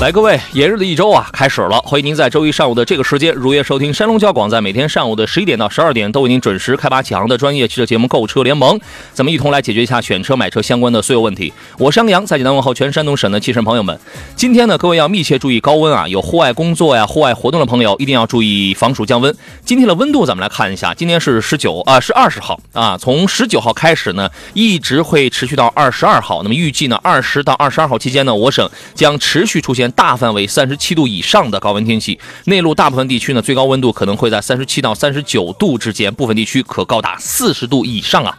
来，各位，炎热的一周啊，开始了。欢迎您在周一上午的这个时间，如约收听山东交广在每天上午的十一点到十二点，都为您准时开拔启航的专业汽车节目《购车联盟》。咱们一同来解决一下选车、买车相关的所有问题。我是杨洋，在济南问候全山东省的汽车朋友们。今天呢，各位要密切注意高温啊，有户外工作呀、户外活动的朋友一定要注意防暑降温。今天的温度，咱们来看一下，今天是十九啊，是二十号啊，从十九号开始呢，一直会持续到二十二号。那么预计呢，二十到二十二号期间呢，我省将持续出现大范围三十七度以上的高温天气。内陆大部分地区呢，最高温度可能会在三十七到三十九度之间，部分地区可高达四十度以上啊。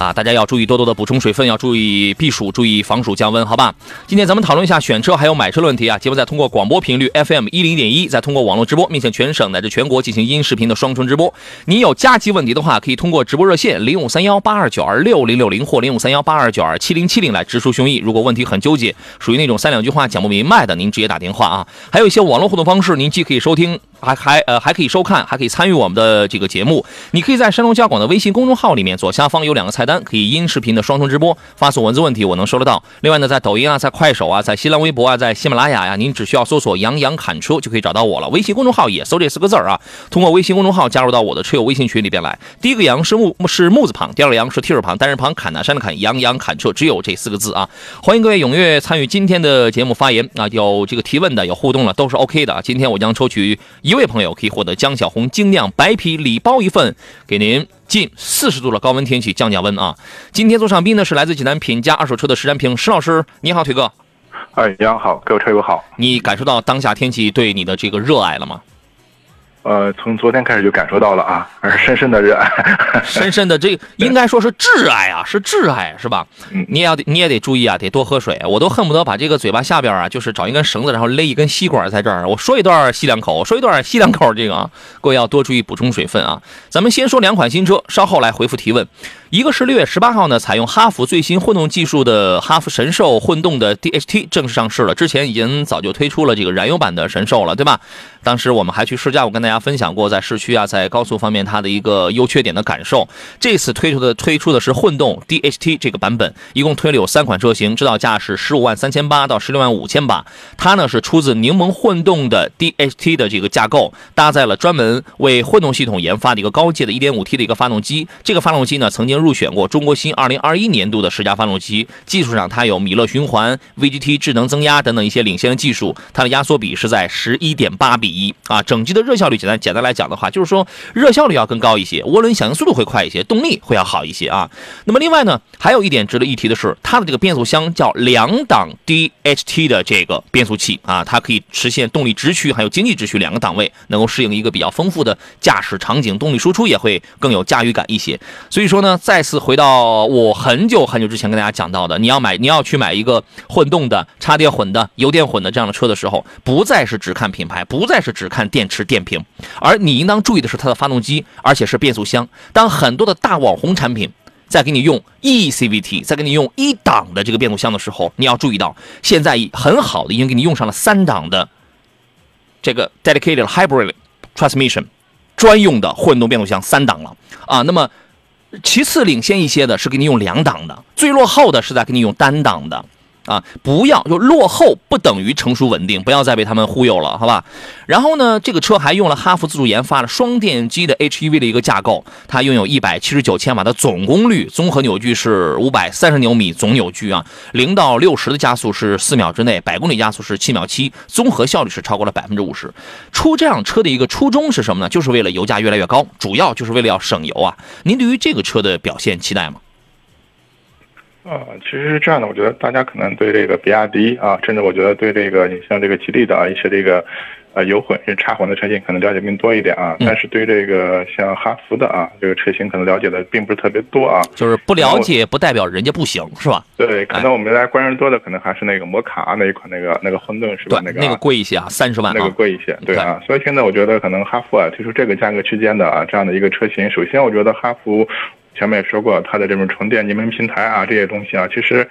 啊，大家要注意多多的补充水分，要注意避暑，注意防暑降温，好吧？今天咱们讨论一下选车还有买车的问题啊。节目在通过广播频率 FM 一零点一，再通过网络直播，面向全省乃至全国进行音视频的双重直播。您有加急问题的话，可以通过直播热线零五三幺八二九二六零六零或零五三幺八二九二七零七零来直抒胸臆。如果问题很纠结，属于那种三两句话讲不明白的，您直接打电话啊。还有一些网络互动方式，您既可以收听。还还呃还可以收看，还可以参与我们的这个节目。你可以在山东交广的微信公众号里面左下方有两个菜单，可以音视频的双重直播，发送文字问题我能收得到。另外呢，在抖音啊，在快手啊，在新浪微博啊，在喜马拉雅呀，您只需要搜索“杨洋侃车”就可以找到我了。微信公众号也搜这四个字儿啊。通过微信公众号加入到我的车友微信群里边来。第一个“杨”是木是木字旁，第二个“杨”是提手旁，单人旁侃南山的侃，杨洋侃车只有这四个字啊。欢迎各位踊跃参与今天的节目发言啊，有这个提问的，有互动的，都是 OK 的啊。今天我将抽取一位朋友可以获得。江小红精酿白啤礼包一份，给您近四十度的高温天气降降温啊！今天做上宾呢是来自济南品家二手车的石占平石老师，你好，腿哥。哎，杨好，各位车友好。你感受到当下天气对你的这个热爱了吗？呃，从昨天开始就感受到了啊，而 深深的热爱，深深的这应该说是挚爱啊，是挚爱是吧？你也要你也得注意啊，得多喝水。我都恨不得把这个嘴巴下边啊，就是找一根绳子，然后勒一根吸管在这儿。我说一段吸两口，说一段吸两口，这个啊，各位要多注意补充水分啊。咱们先说两款新车，稍后来回复提问。一个是六月十八号呢，采用哈弗最新混动技术的哈弗神兽混动的 DHT 正式上市了。之前已经早就推出了这个燃油版的神兽了，对吧？当时我们还去试驾，我跟大家大家分享过在市区啊，在高速方面它的一个优缺点的感受。这次推出的推出的是混动 DHT 这个版本，一共推了有三款车型，指导价是十五万三千八到十六万五千八。它呢是出自柠檬混动的 DHT 的这个架构，搭载了专门为混动系统研发的一个高阶的 1.5T 的一个发动机。这个发动机呢曾经入选过中国新2021年度的十佳发动机。技术上它有米勒循环、VGT 智能增压等等一些领先的技术。它的压缩比是在十一点八比一啊。整机的热效率简单简单来讲的话，就是说热效率要更高一些，涡轮响应速度会快一些，动力会要好一些啊。那么另外呢，还有一点值得一提的是，它的这个变速箱叫两档 DHT 的这个变速器啊，它可以实现动力直驱还有经济直驱两个档位，能够适应一个比较丰富的驾驶场景，动力输出也会更有驾驭感一些。所以说呢，再次回到我很久很久之前跟大家讲到的，你要买你要去买一个混动的、插电混的、油电混的这样的车的时候，不再是只看品牌，不再是只看电池电瓶，而你应当注意的是它的发动机，而且是变速箱。当很多的大网红产品在给你用 eCVT，在给你用一档的这个变速箱的时候，你要注意到，现在很好的已经给你用上了三档的这个 dedicated hybrid transmission 专用的混动变速箱三档了啊。那么其次领先一些的是给你用两档的，最落后的是在给你用单档的。啊，不要就落后不等于成熟稳定，不要再被他们忽悠了，好吧？然后呢，这个车还用了哈弗自主研发的双电机的 HEV 的一个架构，它拥有一百七十九千瓦的总功率，综合扭矩是五百三十牛米总扭矩啊，零到六十的加速是四秒之内，百公里加速是七秒七，综合效率是超过了百分之五十。出这辆车的一个初衷是什么呢？就是为了油价越来越高，主要就是为了要省油啊。您对于这个车的表现期待吗？啊，其实是这样的，我觉得大家可能对这个比亚迪啊，甚至我觉得对这个你像这个吉利的啊一些这个。呃，油混是插混的车型可能了解更多一点啊，但是对这个像哈弗的啊这个车型可能了解的并不是特别多啊。就是不了解不代表人家不行，是吧？对，可能我们大家关注多的可能还是那个摩卡那一款那个那个混沌是吧？那个那个贵一些啊，三十万。那个贵一些，对啊。所以现在我觉得可能哈弗啊推出这个价格区间的啊这样的一个车型，首先我觉得哈弗前面也说过它的这种纯电宁门平台啊这些东西啊，其实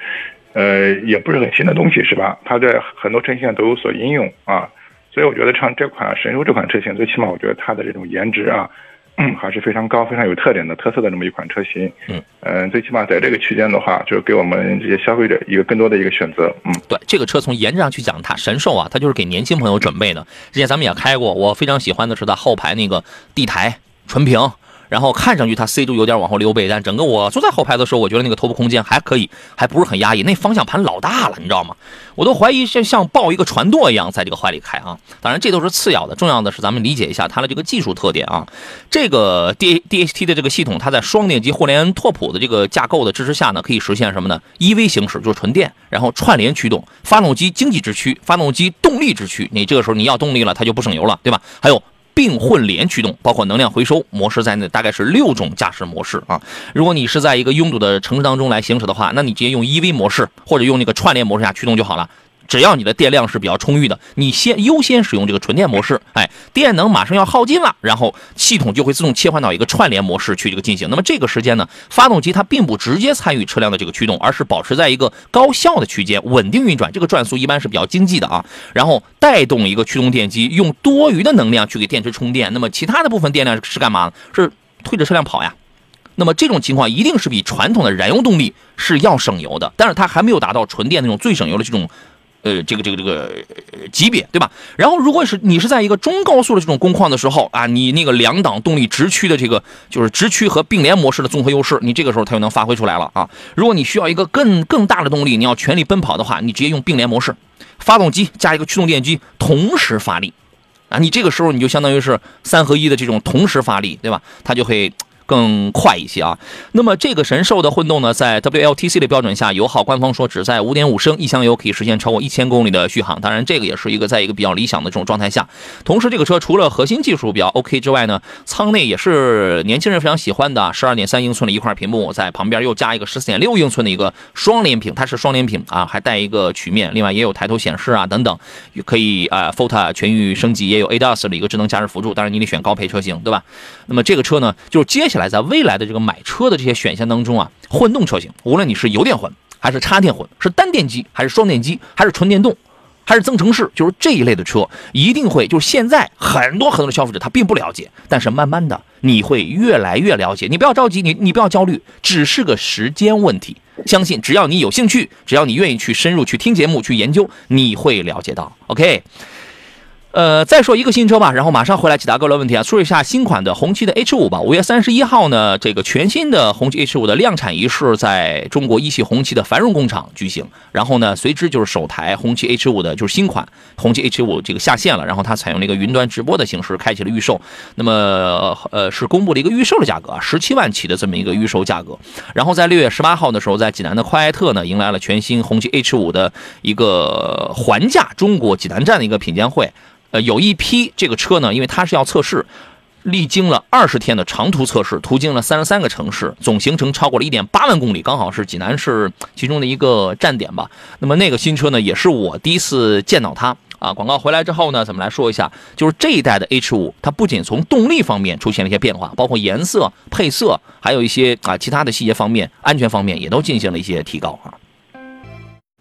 呃也不是很新的东西是吧？它在很多车型都有所应用啊。所以我觉得像这款神兽这款车型，最起码我觉得它的这种颜值啊，嗯，还是非常高、非常有特点的、特色的这么一款车型。嗯，嗯，最起码在这个区间的话，就是给我们这些消费者一个更多的一个选择。嗯，对，这个车从颜值上去讲，它神兽啊，它就是给年轻朋友准备的。之前咱们也开过，我非常喜欢的是它后排那个地台纯平。然后看上去它 C 柱有点往后溜背，但整个我坐在后排的时候，我觉得那个头部空间还可以，还不是很压抑。那方向盘老大了，你知道吗？我都怀疑像像抱一个船舵一样在这个怀里开啊。当然这都是次要的，重要的是咱们理解一下它的这个技术特点啊。这个 D D H T 的这个系统，它在双电机互联拓扑的这个架构的支持下呢，可以实现什么呢？EV 行驶就是纯电，然后串联驱动，发动机经济之驱，发动机动力之驱。你这个时候你要动力了，它就不省油了，对吧？还有。并混联驱动，包括能量回收模式在内，大概是六种驾驶模式啊。如果你是在一个拥堵的城市当中来行驶的话，那你直接用 EV 模式或者用那个串联模式下驱动就好了。只要你的电量是比较充裕的，你先优先使用这个纯电模式，哎，电能马上要耗尽了，然后系统就会自动切换到一个串联模式去这个进行。那么这个时间呢，发动机它并不直接参与车辆的这个驱动，而是保持在一个高效的区间，稳定运转。这个转速一般是比较经济的啊，然后带动一个驱动电机用多余的能量去给电池充电。那么其他的部分电量是干嘛？是推着车辆跑呀。那么这种情况一定是比传统的燃油动力是要省油的，但是它还没有达到纯电那种最省油的这种。呃，这个这个这个级别对吧？然后，如果是你是在一个中高速的这种工况的时候啊，你那个两档动力直驱的这个就是直驱和并联模式的综合优势，你这个时候它就能发挥出来了啊。如果你需要一个更更大的动力，你要全力奔跑的话，你直接用并联模式，发动机加一个驱动电机同时发力啊，你这个时候你就相当于是三合一的这种同时发力，对吧？它就会。更快一些啊，那么这个神兽的混动呢，在 WLTC 的标准下，油耗官方说只在5.5升一箱油可以实现超过1000公里的续航，当然这个也是一个在一个比较理想的这种状态下。同时，这个车除了核心技术比较 OK 之外呢，舱内也是年轻人非常喜欢的12.3英寸的一块屏幕，在旁边又加一个14.6英寸的一个双联屏，它是双联屏啊，还带一个曲面，另外也有抬头显示啊等等，可以啊 Photo 全域升级，也有 ADAS 的一个智能驾驶辅助，当然你得选高配车型，对吧？那么这个车呢，就是接下来。来，在未来的这个买车的这些选项当中啊，混动车型，无论你是油电混还是插电混，是单电机还是双电机，还是纯电动，还是增程式，就是这一类的车，一定会就是现在很多很多的消费者他并不了解，但是慢慢的你会越来越了解。你不要着急，你你不要焦虑，只是个时间问题。相信只要你有兴趣，只要你愿意去深入去听节目去研究，你会了解到。OK。呃，再说一个新车吧，然后马上回来解答各位问题啊。说一下新款的红旗的 H 五吧。五月三十一号呢，这个全新的红旗 H 五的量产仪式在中国一汽红旗的繁荣工厂举行。然后呢，随之就是首台红旗 H 五的就是新款红旗 H 五这个下线了。然后它采用了一个云端直播的形式开启了预售。那么呃是公布了一个预售的价格，十七万起的这么一个预售价格。然后在六月十八号的时候，在济南的快艾特呢，迎来了全新红旗 H 五的一个还价中国济南站的一个品鉴会。呃，有一批这个车呢，因为它是要测试，历经了二十天的长途测试，途经了三十三个城市，总行程超过了一点八万公里，刚好是济南市其中的一个站点吧。那么那个新车呢，也是我第一次见到它啊。广告回来之后呢，咱们来说一下，就是这一代的 H 五，它不仅从动力方面出现了一些变化，包括颜色、配色，还有一些啊其他的细节方面、安全方面也都进行了一些提高啊。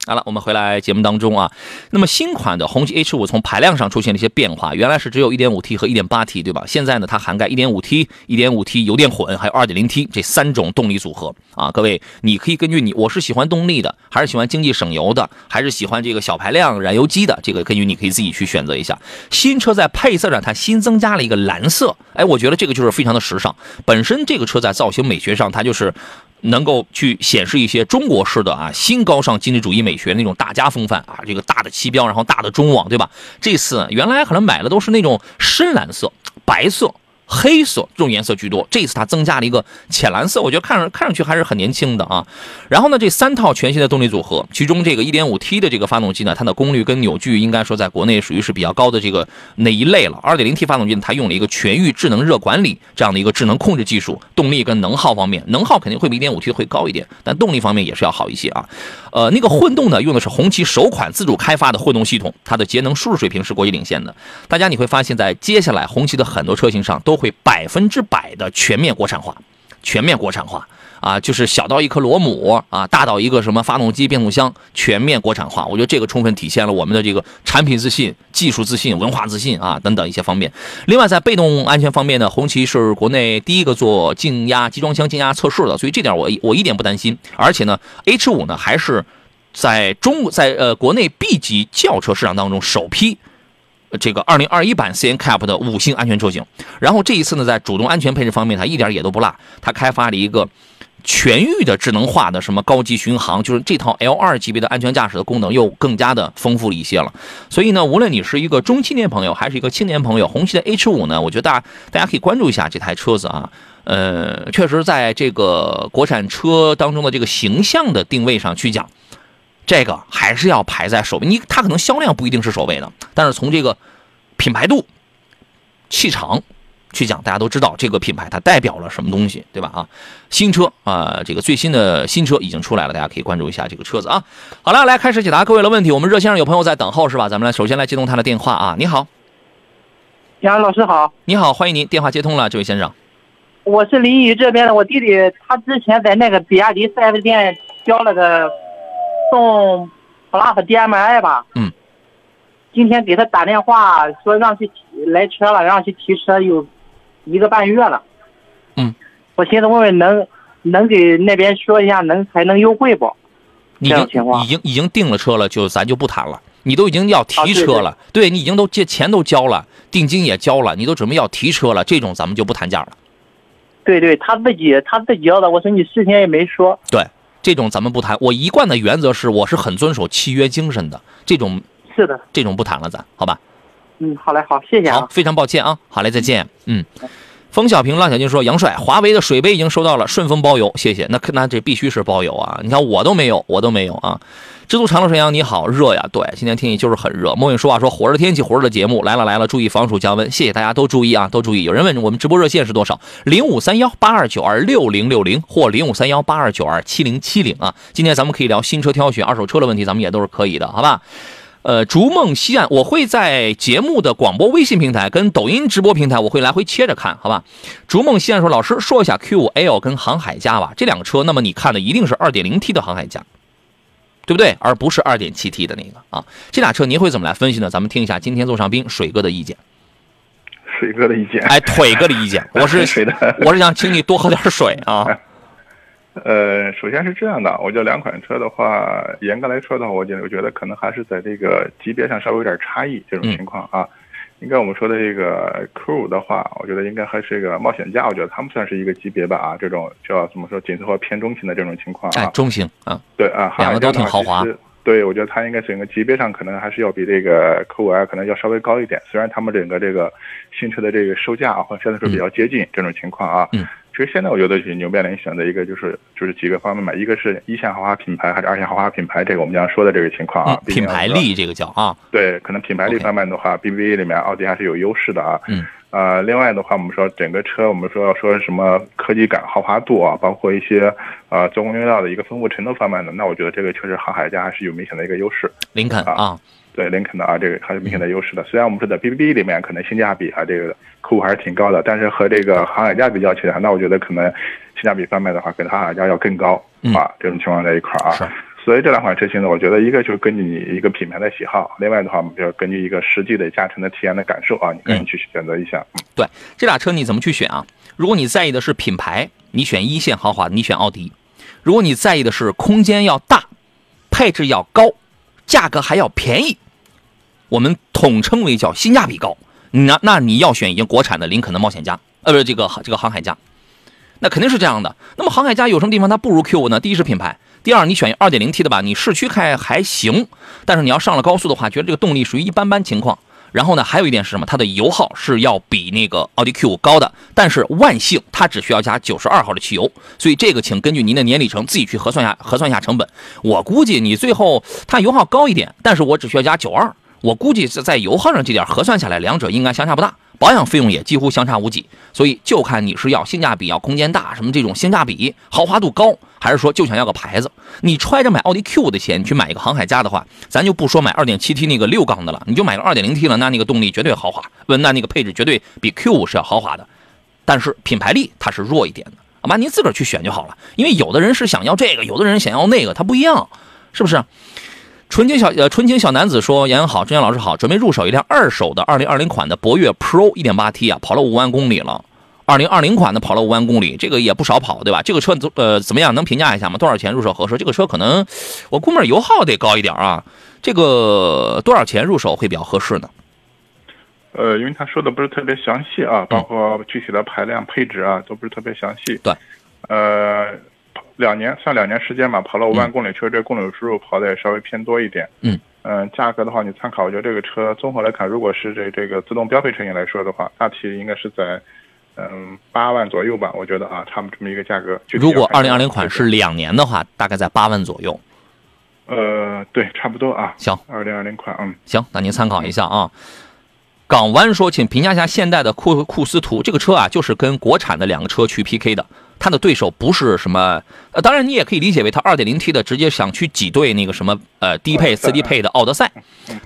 好了，我们回来节目当中啊。那么新款的红旗 H 五从排量上出现了一些变化，原来是只有一点五 T 和一点八 T，对吧？现在呢，它涵盖一点五 T、一点五 T 油电混，还有二点零 T 这三种动力组合啊。各位，你可以根据你我是喜欢动力的，还是喜欢经济省油的，还是喜欢这个小排量燃油机的，这个根据你可以自己去选择一下。新车在配色上，它新增加了一个蓝色，哎，我觉得这个就是非常的时尚。本身这个车在造型美学上，它就是。能够去显示一些中国式的啊新高尚经济主义美学那种大家风范啊，这个大的旗标，然后大的中网，对吧？这次原来可能买的都是那种深蓝色、白色，黑色这种颜色居多。这次它增加了一个浅蓝色，我觉得看上看上去还是很年轻的啊。然后呢，这三套全新的动力组合，其中这个 1.5T 的这个发动机呢，它的功率跟扭矩应该说在国内属于是比较高的这个那一类了。2.0T 发动机呢，它用了一个全域智能热管理这样的一个智能控制技术，动力跟能耗方面，能耗肯定会比 1.5T 会高一点，但动力方面也是要好一些啊。呃，那个混动呢，用的是红旗首款自主开发的混动系统，它的节能输入水平是国际领先的。大家你会发现在接下来红旗的很多车型上都会百分之百的全面国产化，全面国产化啊，就是小到一颗螺母啊，大到一个什么发动机、变速箱，全面国产化。我觉得这个充分体现了我们的这个产品自信、技术自信、文化自信啊等等一些方面。另外，在被动安全方面呢，红旗是国内第一个做静压集装箱静压测试的，所以这点我我一点不担心。而且呢，H 五呢还是在中在呃国内 B 级轿车市场当中首批。这个二零二一版 C N CAP 的五星安全车型，然后这一次呢，在主动安全配置方面，它一点也都不落，它开发了一个全域的智能化的什么高级巡航，就是这套 L 二级别的安全驾驶的功能又更加的丰富了一些了。所以呢，无论你是一个中青年朋友，还是一个青年朋友，红旗的 H 五呢，我觉得大大家可以关注一下这台车子啊。呃，确实在这个国产车当中的这个形象的定位上去讲。这个还是要排在首位，你它可能销量不一定是首位的，但是从这个品牌度、气场去讲，大家都知道这个品牌它代表了什么东西，对吧？啊，新车啊，这个最新的新车已经出来了，大家可以关注一下这个车子啊。好了，来开始解答各位的问题。我们热线上有朋友在等候是吧？咱们来首先来接通他的电话啊。你好，杨老师好，你好，欢迎您，电话接通了，这位先生。我是临沂这边的，我弟弟他之前在那个比亚迪 4S 店交了个。送 Plus DMI 吧。嗯。今天给他打电话说让去来车了，让去提车有一个半月了。嗯。我寻思问问能能给那边说一下，能还能优惠不？已经已经已经订了车了，就咱就不谈了。你都已经要提车了，对你已经都借钱都交了，定金也交了，你都准备要提车了，这种咱们就不谈价了。对对，他自己他自己要的，我说你事先也没说。对。这种咱们不谈，我一贯的原则是，我是很遵守契约精神的。这种是的，这种不谈了，咱好吧？嗯，好嘞，好，谢谢啊。好，非常抱歉啊，好嘞，再见。嗯，冯小平、浪小金说：“杨帅，华为的水杯已经收到了，顺丰包邮，谢谢。那那这必须是包邮啊！你看我都没有，我都没有啊。”知足常乐沈阳，你好，热呀！对，今天天气就是很热。莫影说话说火热天气，火热的节目来了来了，注意防暑降温。谢谢大家都注意啊，都注意。有人问我们直播热线是多少？零五三幺八二九二六零六零或零五三幺八二九二七零七零啊。今天咱们可以聊新车挑选、二手车的问题，咱们也都是可以的，好吧？呃，逐梦西岸，我会在节目的广播微信平台跟抖音直播平台，我会来回切着看，好吧？逐梦西岸说，老师说一下 Q5L 跟航海家吧，这两个车，那么你看的一定是 2.0T 的航海家。对不对？而不是 2.7T 的那个啊，这俩车您会怎么来分析呢？咱们听一下今天座上宾水哥的意见。水哥的意见，哎，腿哥的意见，我是 我是想请你多喝点水啊。呃，首先是这样的，我觉得两款车的话，严格来说的话，我觉得我觉得可能还是在这个级别上稍微有点差异，这种情况啊。应该我们说的这个 Q 五的话，我觉得应该还是一个冒险家，我觉得他们算是一个级别吧啊，这种叫怎么说紧凑和偏中型的这种情况啊，中型啊，对啊，两个都挺豪华，对，我觉得它应该整个级别上可能还是要比这个 Q 五 L 可能要稍微高一点，虽然他们整个这个新车的这个售价啊或者相对说比较接近这种情况啊，嗯。其实现在我觉得你面林选择一个就是就是几个方面嘛，一个是一线豪华品牌还是二线豪华品牌，这个我们将说的这个情况啊，品牌力这个叫啊，对，可能品牌力方面的话，BBA 里面奥迪还是有优势的啊，嗯，呃，另外的话，我们说整个车，我们说要说什么科技感、豪华度啊，包括一些呃做工用料的一个丰富程度方面的，那我觉得这个确实航海家还是有明显的一个优势，林肯啊。对林肯的啊，这个还是明显的优势的。虽然我们说在 B B B 里面可能性价比啊，这个客户还是挺高的，但是和这个航海家比较起来，那我觉得可能性价比方面的话，跟航海家要更高啊。这种情况在一块儿啊，所以这两款车型呢，我觉得一个就是根据你一个品牌的喜好，另外的话，我们就要根据一个实际的驾乘的体验的感受啊，你个人去选择一下。对，这俩车你怎么去选啊？如果你在意的是品牌，你选一线豪华，你选奥迪；如果你在意的是空间要大，配置要高，价格还要便宜。我们统称为叫性价比高，那那你要选一个国产的林肯的冒险家，呃，不是这个这个航海家，那肯定是这样的。那么航海家有什么地方它不如 Q 五呢？第一是品牌，第二你选二点零 T 的吧，你市区开还行，但是你要上了高速的话，觉得这个动力属于一般般情况。然后呢，还有一点是什么？它的油耗是要比那个奥迪 Q 五高的，但是万幸它只需要加九十二号的汽油，所以这个请根据您的年里程自己去核算一下，核算一下成本。我估计你最后它油耗高一点，但是我只需要加九二，我估计是在油耗上这点核算下来，两者应该相差不大。保养费用也几乎相差无几，所以就看你是要性价比、要空间大什么这种性价比、豪华度高，还是说就想要个牌子。你揣着买奥迪 Q 的钱，去买一个航海家的话，咱就不说买 2.7T 那个六缸的了，你就买个 2.0T 了，那那个动力绝对豪华，不，那那个配置绝对比 Q5 是要豪华的，但是品牌力它是弱一点的，好吧？您自个儿去选就好了，因为有的人是想要这个，有的人想要那个，它不一样，是不是？纯情小呃，纯情小男子说：“杨洋好，郑阳老师好，准备入手一辆二手的2020款的博越 Pro 1.8T 啊，跑了五万公里了。2020款的跑了五万公里，这个也不少跑，对吧？这个车呃怎么样？能评价一下吗？多少钱入手合适？这个车可能我估摸油耗得高一点啊。这个多少钱入手会比较合适呢？呃，因为他说的不是特别详细啊，包括具体的排量、配置啊，都不是特别详细。对，呃。”两年算两年时间吧，跑了五万公里，确实这公里数跑的也稍微偏多一点。嗯嗯，价格的话你参考，我觉得这个车综合来看，如果是这这个自动标配车型来说的话，大体应该是在嗯八万左右吧，我觉得啊，差不多这么一个价格。如果二零二零款是两年的话，大概在八万左右。呃，对，差不多啊。行，二零二零款，嗯，行，那您参考一下啊。港湾说，请评价一下现代的库库斯图这个车啊，就是跟国产的两个车去 PK 的。它的对手不是什么，呃，当然你也可以理解为它 2.0T 的直接想去挤兑那个什么，呃，低配、次低配的奥德赛，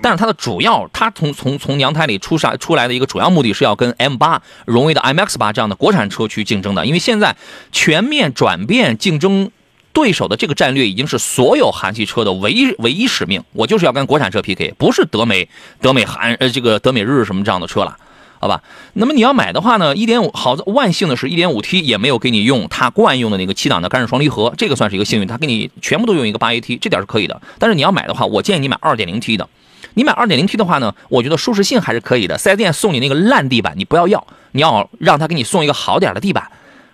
但是它的主要，它从从从娘胎里出上出来的一个主要目的是要跟 M8、荣威的 MX8 这样的国产车去竞争的，因为现在全面转变竞争对手的这个战略已经是所有韩系车的唯一唯一使命，我就是要跟国产车 PK，不是德美、德美韩呃这个德美日什么这样的车了。好吧，那么你要买的话呢，一点五好万幸的是，一点五 T 也没有给你用它惯用的那个七档的干式双离合，这个算是一个幸运，它给你全部都用一个八 AT，这点是可以的。但是你要买的话，我建议你买二点零 T 的。你买二点零 T 的话呢，我觉得舒适性还是可以的。四 S 店送你那个烂地板，你不要要，你要让他给你送一个好点的地板，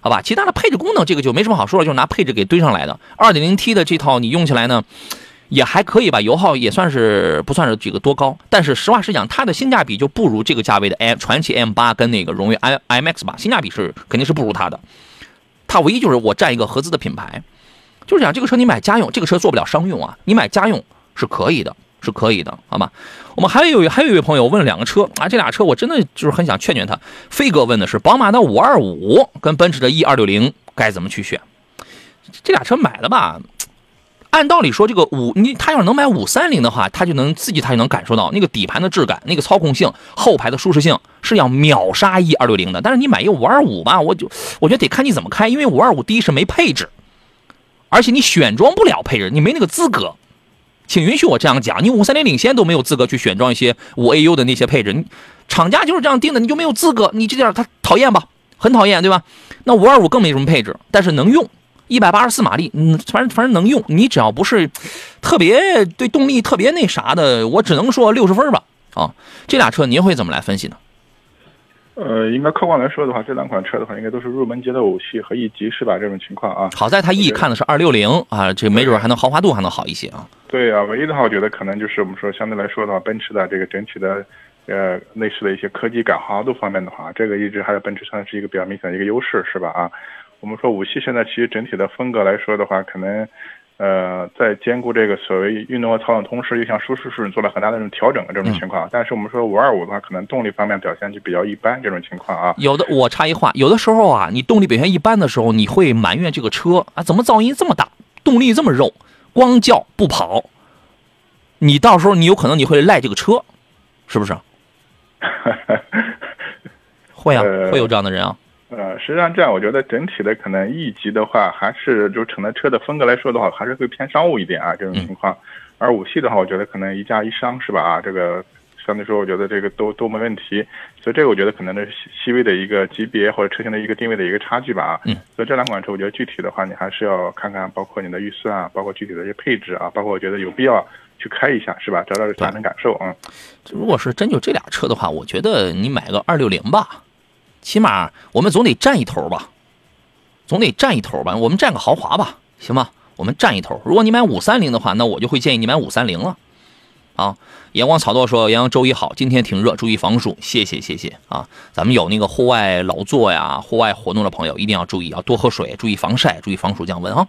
好吧？其他的配置功能这个就没什么好说了，就是拿配置给堆上来的。二点零 T 的这套你用起来呢。也还可以吧，油耗也算是不算是这个多高，但是实话实讲，它的性价比就不如这个价位的 M 传奇 M 八跟那个荣威 i M X 八，性价比是肯定是不如它的。它唯一就是我占一个合资的品牌，就是讲这个车你买家用，这个车做不了商用啊，你买家用是可以的，是可以的，好吗？我们还有还有一位朋友问了两个车啊，这俩车我真的就是很想劝劝他。飞哥问的是宝马的五二五跟奔驰的 E 二六零该怎么去选？这俩车买了吧？按道理说，这个五你他要是能买五三零的话，他就能自己他就能感受到那个底盘的质感、那个操控性、后排的舒适性是要秒杀一二六零的。但是你买一个五二五吧，我就我觉得得看你怎么开，因为五二五第一是没配置，而且你选装不了配置，你没那个资格。请允许我这样讲，你五三零领先都没有资格去选装一些五 AU 的那些配置，厂家就是这样定的，你就没有资格。你这点他讨厌吧？很讨厌，对吧？那五二五更没什么配置，但是能用。一百八十四马力，嗯，反正反正能用。你只要不是特别对动力特别那啥的，我只能说六十分吧。啊，这俩车您会怎么来分析呢？呃，应该客观来说的话，这两款车的话，应该都是入门级的五系和 E 级是吧？这种情况啊。好在它 E 看的是二六零啊，这没准还能豪华度还能好一些啊。对啊，唯一的话，我觉得可能就是我们说相对来说的话，奔驰的这个整体的呃内饰的一些科技感、豪华度方面的话，这个一直还是奔驰算是一个比较明显的一个优势，是吧？啊。我们说五系现在其实整体的风格来说的话，可能，呃，在兼顾这个所谓运动和操控同时，又向舒适性做了很大的这种调整的这种情况。但是我们说五二五的话，可能动力方面表现就比较一般这种情况啊。有的我插一话，有的时候啊，你动力表现一般的时候，你会埋怨这个车啊，怎么噪音这么大，动力这么肉，光叫不跑。你到时候你有可能你会赖这个车，是不是？会啊，会有这样的人啊。呃，实际上这样，我觉得整体的可能 E 级的话，还是就乘的车的风格来说的话，还是会偏商务一点啊，这种情况。而五系的话，我觉得可能一加一商是吧？啊，这个相对说，我觉得这个都都没问题。所以这个我觉得可能是细微的一个级别或者车型的一个定位的一个差距吧。啊，嗯。所以这两款车，我觉得具体的话，你还是要看看，包括你的预算啊，包括具体的一些配置啊，包括我觉得有必要去开一下，是吧？找找驾乘感受啊。如果是真就这俩车的话，我觉得你买个二六零吧。起码我们总得占一头吧，总得占一头吧。我们占个豪华吧，行吗？我们占一头。如果你买五三零的话，那我就会建议你买五三零了，啊。阳光草垛说：“阳阳周一好，今天挺热，注意防暑。”谢谢谢谢啊！咱们有那个户外劳作呀、户外活动的朋友，一定要注意，要多喝水，注意防晒，注意防暑降温啊！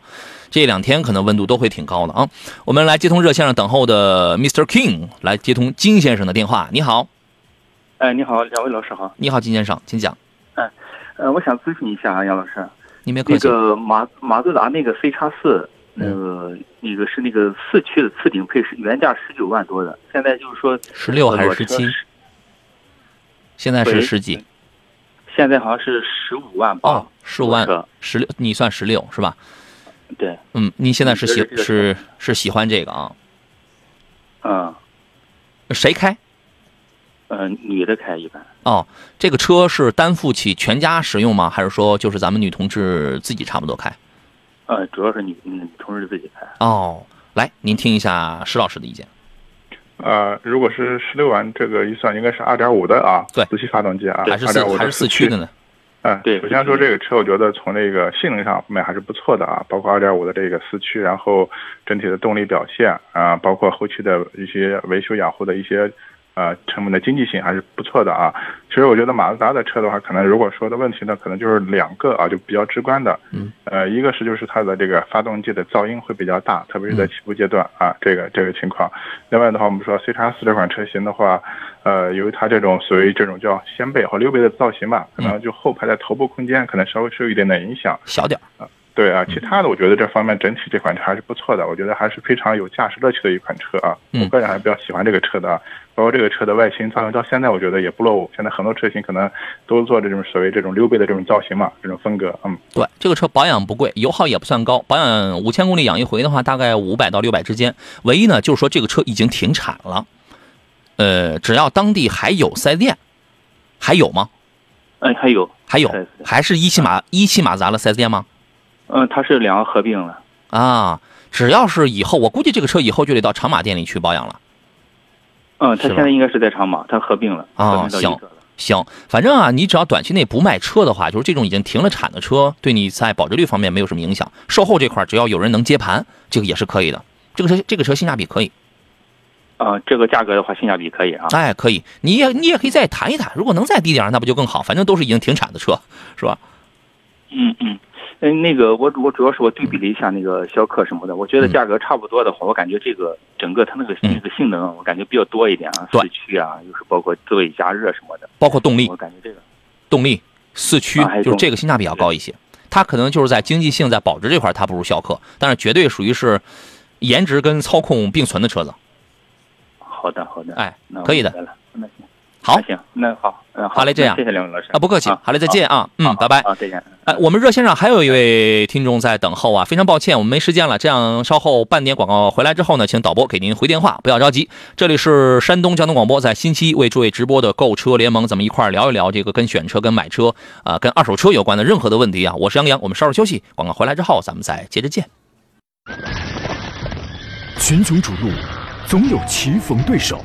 这两天可能温度都会挺高的啊。我们来接通热线上等候的 Mr. King，来接通金先生的电话。你好，哎，你好，两位老师好。你好，金先生，请讲。哎，呃，我想咨询一下啊，杨老师，你别客气。那个马马自达那个 C 叉四。那个那个是那个四驱的次顶配是原价十九万多的，现在就是说十六还是十七？现在是十几？现在好像是十五万八，十五万十六，你算十六是吧？对，嗯，你现在是喜是是喜欢这个啊？嗯，谁开？嗯，女的开一般。哦，这个车是担负起全家使用吗？还是说就是咱们女同志自己差不多开？呃，主要是女女同志自己开哦。来，您听一下石老师的意见。呃，如果是十六万这个预算，应该是二点五的啊，对，自吸发动机啊，还是四还是四驱的呢？嗯，对。首先说这个车，我觉得从那个性能上面还是不错的啊，包括二点五的这个四驱，然后整体的动力表现啊，包括后期的一些维修养护的一些。呃，成本的经济性还是不错的啊。其实我觉得马自达的车的话，可能如果说的问题呢，可能就是两个啊，就比较直观的。嗯。呃，一个是就是它的这个发动机的噪音会比较大，特别是在起步阶段啊，这个这个情况。另外的话，我们说 C 叉四这款车型的话，呃，由于它这种所谓这种叫掀背或溜背的造型吧，可能就后排的头部空间可能稍微受一点点影响，小点啊。对啊，其他的我觉得这方面整体这款车还是不错的，我觉得还是非常有驾驶乐趣的一款车啊。我个人还是比较喜欢这个车的，包括这个车的外形造型到现在我觉得也不落伍。现在很多车型可能都做这种所谓这种溜背的这种造型嘛，这种风格。嗯，对，这个车保养不贵，油耗也不算高，保养五千公里养一回的话，大概五百到六百之间。唯一呢，就是说这个车已经停产了。呃，只要当地还有四 S 店，还有吗？嗯，还有，还有，还是一汽马一汽马自达的四 S 店吗？嗯，它是两个合并了啊。只要是以后，我估计这个车以后就得到长马店里去保养了。嗯，它现在应该是在长马，它合并了啊。行行，反正啊，你只要短期内不卖车的话，就是这种已经停了产的车，对你在保值率方面没有什么影响。售后这块只要有人能接盘，这个也是可以的。这个车这个车性价比可以。啊，这个价格的话，性价比可以啊。哎，可以，你也你也可以再谈一谈，如果能再低点，那不就更好？反正都是已经停产的车，是吧？嗯嗯。嗯，那个我我主要是我对比了一下那个逍客什么的，我觉得价格差不多的话，我感觉这个整个它那个那个性能，我感觉比较多一点啊，四驱啊，又是包括座椅加热什么的，包括动力，我感觉这个动力四驱就是这个性价比要高一些，它可能就是在经济性在保值这块它不如逍客，但是绝对属于是颜值跟操控并存的车子。好的好的，哎，可以的。好，行，那好，嗯，好嘞，这样，谢谢两位老师啊，不客气，好嘞，再见啊，嗯，拜拜，好，再见。哎，我们热线上还有一位听众在等候啊，非常抱歉，我们没时间了，这样稍后半点广告回来之后呢，请导播给您回电话，不要着急。这里是山东交通广播，在星期一为诸位直播的购车联盟，咱们一块聊一聊这个跟选车、跟买车啊、跟二手车有关的任何的问题啊。我是杨洋，我们稍事休息，广告回来之后咱们再接着见。群雄逐鹿，总有棋逢对手。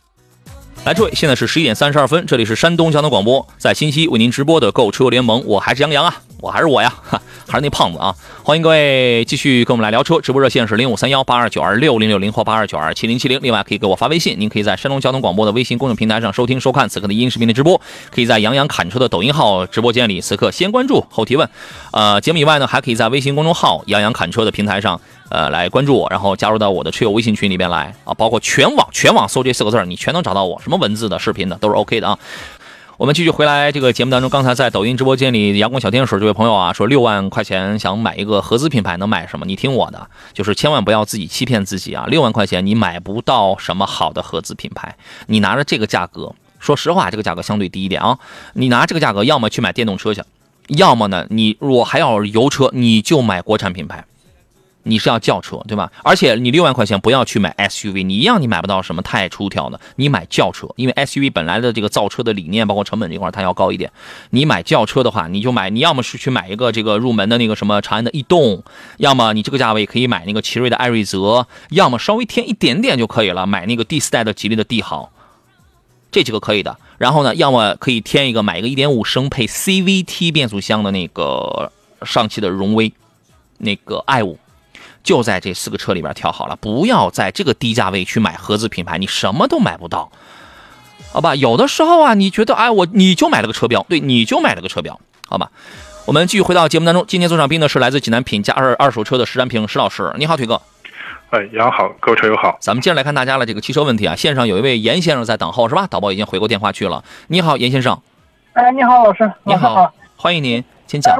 来，诸位，现在是十一点三十二分，这里是山东交通广播，在新溪为您直播的购车联盟，我还是杨洋啊，我还是我呀，哈，还是那胖子啊，欢迎各位继续跟我们来聊车，直播热线是零五三幺八二九二六零六零或八二九二七零七零，另外可以给我发微信，您可以在山东交通广播的微信公众平台上收听收看此刻的音视频的直播，可以在杨洋侃车的抖音号直播间里此刻先关注后提问，呃，节目以外呢，还可以在微信公众号杨洋侃车的平台上。呃，来关注我，然后加入到我的车友微信群里边来啊，包括全网全网搜这四个字你全能找到我，什么文字的、视频的都是 OK 的啊。我们继续回来这个节目当中，刚才在抖音直播间里，阳光小天使这位朋友啊，说六万块钱想买一个合资品牌，能买什么？你听我的，就是千万不要自己欺骗自己啊！六万块钱你买不到什么好的合资品牌，你拿着这个价格，说实话，这个价格相对低一点啊。你拿这个价格，要么去买电动车去，要么呢，你如果还要油车，你就买国产品牌。你是要轿车对吧？而且你六万块钱不要去买 SUV，你一样你买不到什么太出挑的。你买轿车，因为 SUV 本来的这个造车的理念包括成本这块它要高一点。你买轿车的话，你就买你要么是去买一个这个入门的那个什么长安的逸动，要么你这个价位可以买那个奇瑞的艾瑞泽，要么稍微添一点点就可以了，买那个第四代的吉利的帝豪，这几个可以的。然后呢，要么可以添一个买一个1.5升配 CVT 变速箱的那个上汽的荣威，那个 i 五。就在这四个车里边挑好了，不要在这个低价位去买合资品牌，你什么都买不到，好吧？有的时候啊，你觉得哎，我你就买了个车标，对，你就买了个车标，好吧？我们继续回到节目当中，今天做上宾的是来自济南品价二二手车的石占平石老师，你好，腿哥。哎，杨好，各位车友好。咱们接着来看大家的这个汽车问题啊，线上有一位严先生在等候是吧？导播已经回过电话去了。你好，严先生。哎，你好，老师。你好，欢迎您。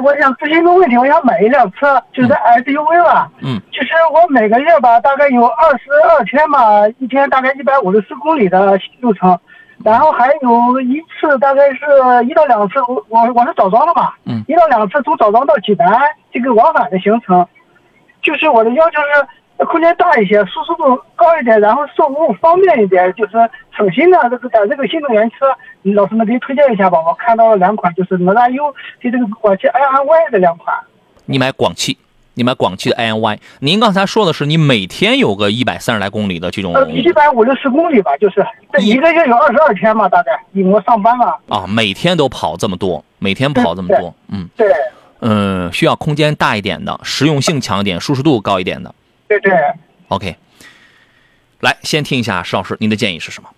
我想咨询一个问题，我想买一辆车，就是 SUV 吧。嗯。其实我每个月吧，大概有二十二天吧，一天大概一百五十四公里的路程，然后还有一次大概是一到两次，我我我是枣庄的嘛。嗯。一到两次从枣庄到济南这个往返的行程，就是我的要求是。空间大一些，舒适度高一点，然后售后方便一点，就是省心的这个咱这个新能源车，老师们可以推荐一下吧。我看到了两款，就是哪吒 U 和这个广汽 i n y 的两款。你买广汽，你买广汽的 i n y。您刚才说的是你每天有个一百三十来公里的这种。呃，一百五六十公里吧，就是这一个月有二十二天嘛，大概因为我上班嘛。啊，每天都跑这么多，每天跑这么多，嗯。对。嗯，需要空间大一点的，实用性强一点，舒适度高一点的。对对，OK，来先听一下石老师，您的建议是什么？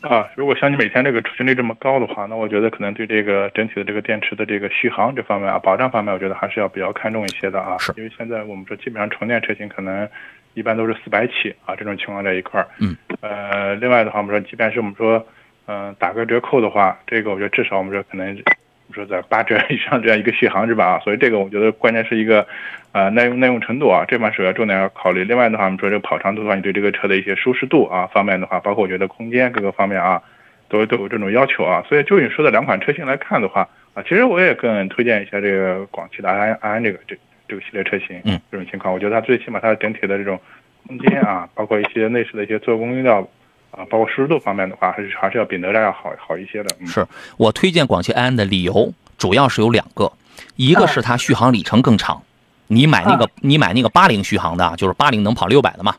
啊，如果像你每天这个出勤率这么高的话，那我觉得可能对这个整体的这个电池的这个续航这方面啊，保障方面，我觉得还是要比较看重一些的啊。是，因为现在我们说基本上纯电车型可能一般都是四百起啊，这种情况在一块儿。嗯。呃，另外的话，我们说即便是我们说嗯打个折扣的话，这个我觉得至少我们说可能。说在八折以上这样一个续航是吧？啊，所以这个我觉得关键是一个，呃，耐用耐用程度啊，这块首要重点要考虑。另外的话，我们说这个跑长途的话，你对这个车的一些舒适度啊方面的话，包括我觉得空间各个方面啊，都都有这种要求啊。所以就你说的两款车型来看的话啊，其实我也更推荐一下这个广汽的安安这个这这个系列车型。嗯，这种情况，我觉得它最起码它整体的这种空间啊，包括一些内饰的一些做工要。啊，包括舒适度方面的话，还是还是要比哪吒要好好一些的。是我推荐广汽埃安的理由主要是有两个，一个是它续航里程更长，你买那个你买那个八零续航的，就是八零能跑六百的嘛，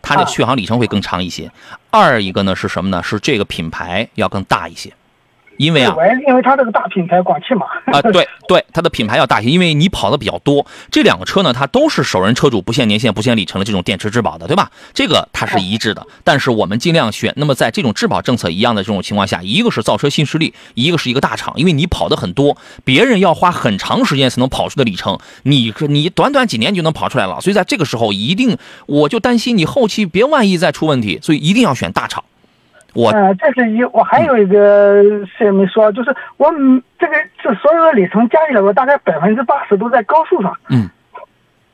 它的续航里程会更长一些。二一个呢是什么呢？是这个品牌要更大一些。因为啊，因为它这个大品牌广汽嘛，啊，对对，它的品牌要大些，因为你跑的比较多。这两个车呢，它都是首任车主不限年限、不限里程的这种电池质保的，对吧？这个它是一致的。但是我们尽量选，那么在这种质保政策一样的这种情况下，一个是造车新势力，一个是一个大厂，因为你跑的很多，别人要花很长时间才能跑出的里程，你你短短几年就能跑出来了。所以在这个时候，一定我就担心你后期别万一再出问题，所以一定要选大厂。我呃，这是一，我还有一个事也没说，就是我这个这所有的里程加起来，我大概百分之八十都在高速上。嗯，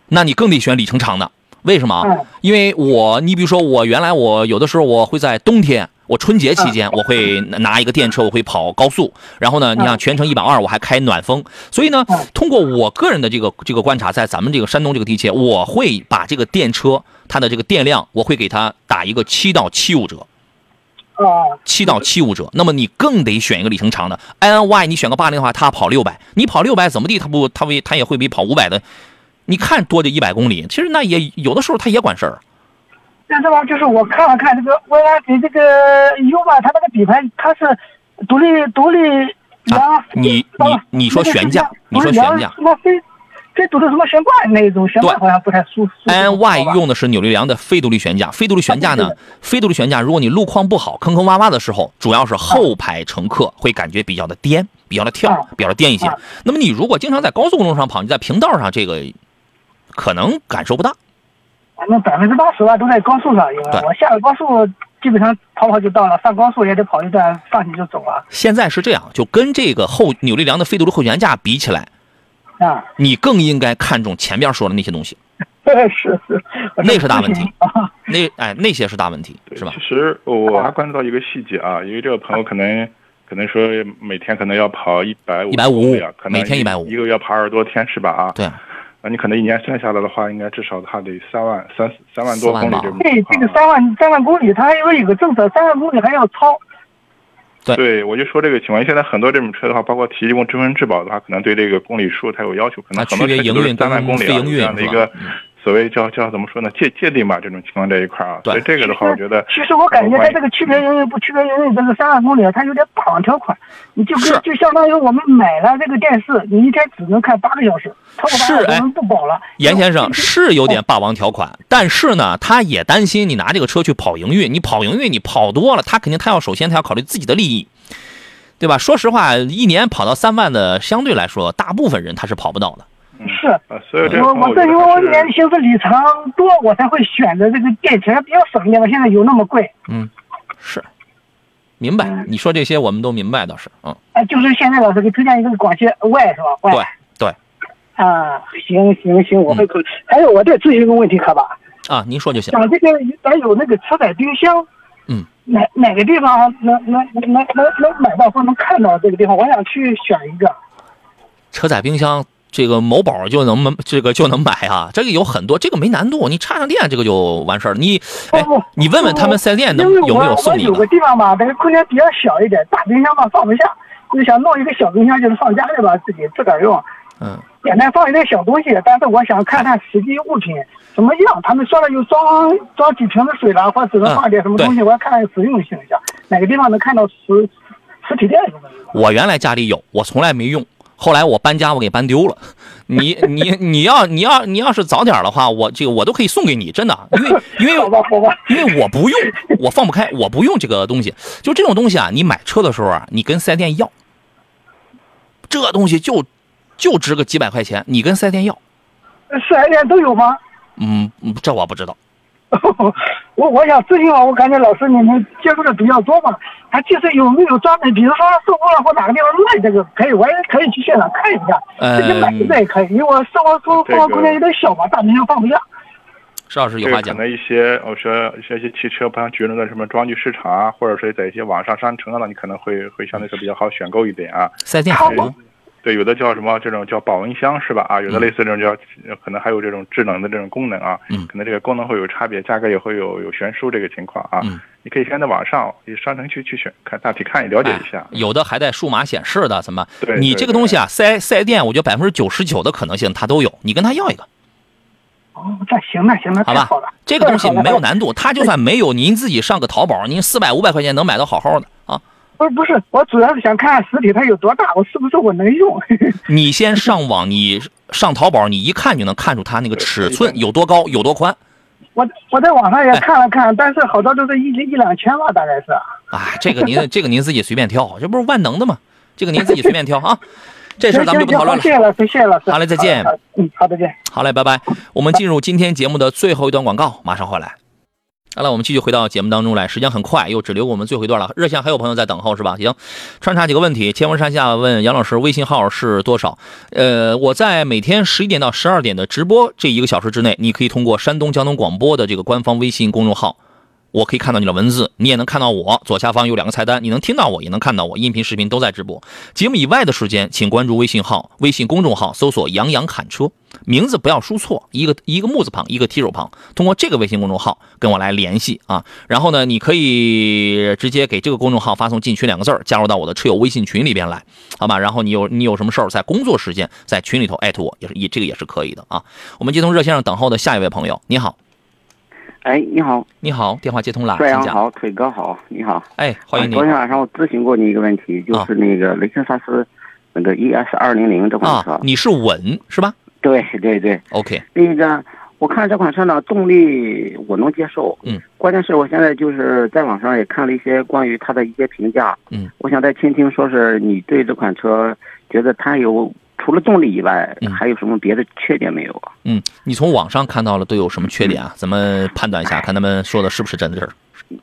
那你更得选里程长的，为什么？因为我，你比如说我原来我有的时候我会在冬天，我春节期间我会拿一个电车，我会跑高速，然后呢，你想全程一百二，我还开暖风，所以呢，通过我个人的这个这个观察，在咱们这个山东这个地界，我会把这个电车它的这个电量，我会给它打一个七到七五折。啊，七到七五折，那么你更得选一个里程长的。i n y 你选个八零的话，它跑六百，你跑六百怎么地，它不，它会，它也会比跑五百的，你看多这一百公里，其实那也有的时候它也管事儿。但是吧，就是我看了看这个未来给这个 U 吧，它那个底盘它是独立独立啊，你你你说悬架，你说悬架。这都是什么悬挂那种悬挂好像不太舒服。N Y 用的是扭力梁的非独立悬架，非独立悬架呢，非独立悬架，如果你路况不好、坑坑洼洼的时候，主要是后排乘客会感觉比较的颠，比较的跳，比较的颠一些。那么你如果经常在高速公路上跑，你在平道上这个可能感受不大。反正百分之八十吧都在高速上，因为我下了高速基本上跑跑就到了，上高速也得跑一段，上去就走了。现在是这样，就跟这个后扭力梁的非独立后悬架比起来。啊，你更应该看重前边说的那些东西，是 是，那是大问题，那哎那些是大问题，是吧？其实我还关注到一个细节啊，因为这个朋友可能可能说每天可能要跑一百五，一百五，可能每天一百五，一个月跑二十多天是吧？啊，对。啊，你可能一年算下来的话，应该至少他得三万三三万多公里这这个三万三万公里，它还有一个政策，三万公里还要超。对，对我就说这个情况，现在很多这种车的话，包括提供终身质保的话，可能对这个公里数它有要求，可能很多车都是三万公里啊这样的一个。所谓叫叫怎么说呢？界界定吧，这种情况这一块啊，所以这个的话，我觉得其实我感觉它这个区别营运不区别营运，这个三万公里它有点霸王条款，你就跟就相当于我们买了这个电视，你一天只能看八个小时，超过八个小时不保了。严先生是有点霸王条款，但是呢，他也担心你拿这个车去跑营运，你跑营运你跑多了，他肯定他要首先他要考虑自己的利益，对吧？说实话，一年跑到三万的，相对来说，大部分人他是跑不到的。是，所以我我是因为我年行驶里程多，我才会选择这个电池比较省电的。现在有那么贵？嗯，是，明白。你说这些我们都明白，倒是，嗯。哎，就是现在老师给推荐一个广汽 Y 是吧？Y。对对。啊，行行行，我会考虑。还有，我再咨询一个问题，可吧？啊，您说就行。讲这个咱有那个车载冰箱，嗯，哪哪个地方能能能能能买到或能看到这个地方？我想去选一个车载冰箱。这个某宝就能买，这个就能买啊！这个有很多，这个没难度，你插上电，这个就完事儿。你哎，你问问他们四 S 店能有没有送你有个地方吧，但是空间比较小一点，大冰箱吧放不下，就想弄一个小冰箱，就是放家里吧，自己自个儿用。嗯，简单放一点小东西，但是我想看看实际物品怎么样。他们说了有装装几瓶子水了，或者只能放点什么东西，我要看看实用性一下，哪个地方能看到实实体店？我原来家里有，我从来没用。后来我搬家，我给搬丢了。你 你你要你要你要是早点的话，我这个我都可以送给你，真的，因为 因为因为我不用，我放不开，我不用这个东西。就这种东西啊，你买车的时候啊，你跟四 S 店要，这东西就就值个几百块钱，你跟四 S 店要。四 S 店都有吗？嗯，这我不知道。我我想咨询啊，我感觉老师你们接触的比较多嘛，他就是有没有专门，比如说售后了或哪个地方卖这个，可以，我也可以去现场看一下，自己买一个也可以，因为我生活生活空间有点小嘛，大冰箱放不下。石老师有话讲。可能一些我说一些汽车，不像举那个什么装具市场啊，或者说在一些网上商城啊，你可能会会相对说比较好选购一点啊。四 S 店吗？对，有的叫什么这种叫保温箱是吧？啊，有的类似这种叫，可能还有这种智能的这种功能啊。嗯。可能这个功能会有差别，价格也会有有悬殊这个情况啊。嗯。你可以先在网上商城去去选看大体看了解一下。有的还带数码显示的，怎么？对。你这个东西啊，四四 S 店，我觉得百分之九十九的可能性它都有，你跟他要一个。哦，那行，那行，那好吧。好。这个东西没有难度，他就算没有，您自己上个淘宝，您四百五百块钱能买到好好的啊。不是不是，我主要是想看看实体它有多大，我是不是我能用？你先上网，你上淘宝，你一看就能看出它那个尺寸有多高，有多宽。我我在网上也看了看，但是好多都是一一两千吧，大概是。啊，这个您这个您自己随便挑，这不是万能的吗？这个您自己随便挑啊。这事咱们就不讨论了。谢谢老师，谢谢老师。好嘞，再见。嗯，好，再见。好嘞，拜拜。我们进入今天节目的最后一段广告，马上回来。好了，我们继续回到节目当中来。时间很快，又只留我们最后一段了。热线还有朋友在等候是吧？行，穿插几个问题。千文山下问杨老师，微信号是多少？呃，我在每天十一点到十二点的直播这一个小时之内，你可以通过山东交通广播的这个官方微信公众号。我可以看到你的文字，你也能看到我。左下方有两个菜单，你能听到我，也能看到我。音频、视频都在直播。节目以外的时间，请关注微信号、微信公众号，搜索“杨洋侃车”，名字不要输错，一个一个木字旁，一个提手旁。通过这个微信公众号跟我来联系啊。然后呢，你可以直接给这个公众号发送“进群”两个字加入到我的车友微信群里边来，好吧？然后你有你有什么事儿，在工作时间在群里头艾特我，也是也这个也是可以的啊。我们接通热线上等候的下一位朋友，你好。哎，你好，你好，电话接通了。帅阳好，腿哥好，你好。哎，欢迎你。昨天晚上我咨询过你一个问题，就是那个雷克萨斯那个 ES 二零零这款车，你是稳是吧？对对对。OK。那个，我看这款车呢，动力我能接受。嗯。关键是我现在就是在网上也看了一些关于它的一些评价。嗯。我想再听听，说是你对这款车觉得它有。除了动力以外，还有什么别的缺点没有啊？嗯，你从网上看到了都有什么缺点啊？咱们判断一下，看他们说的是不是真的事儿，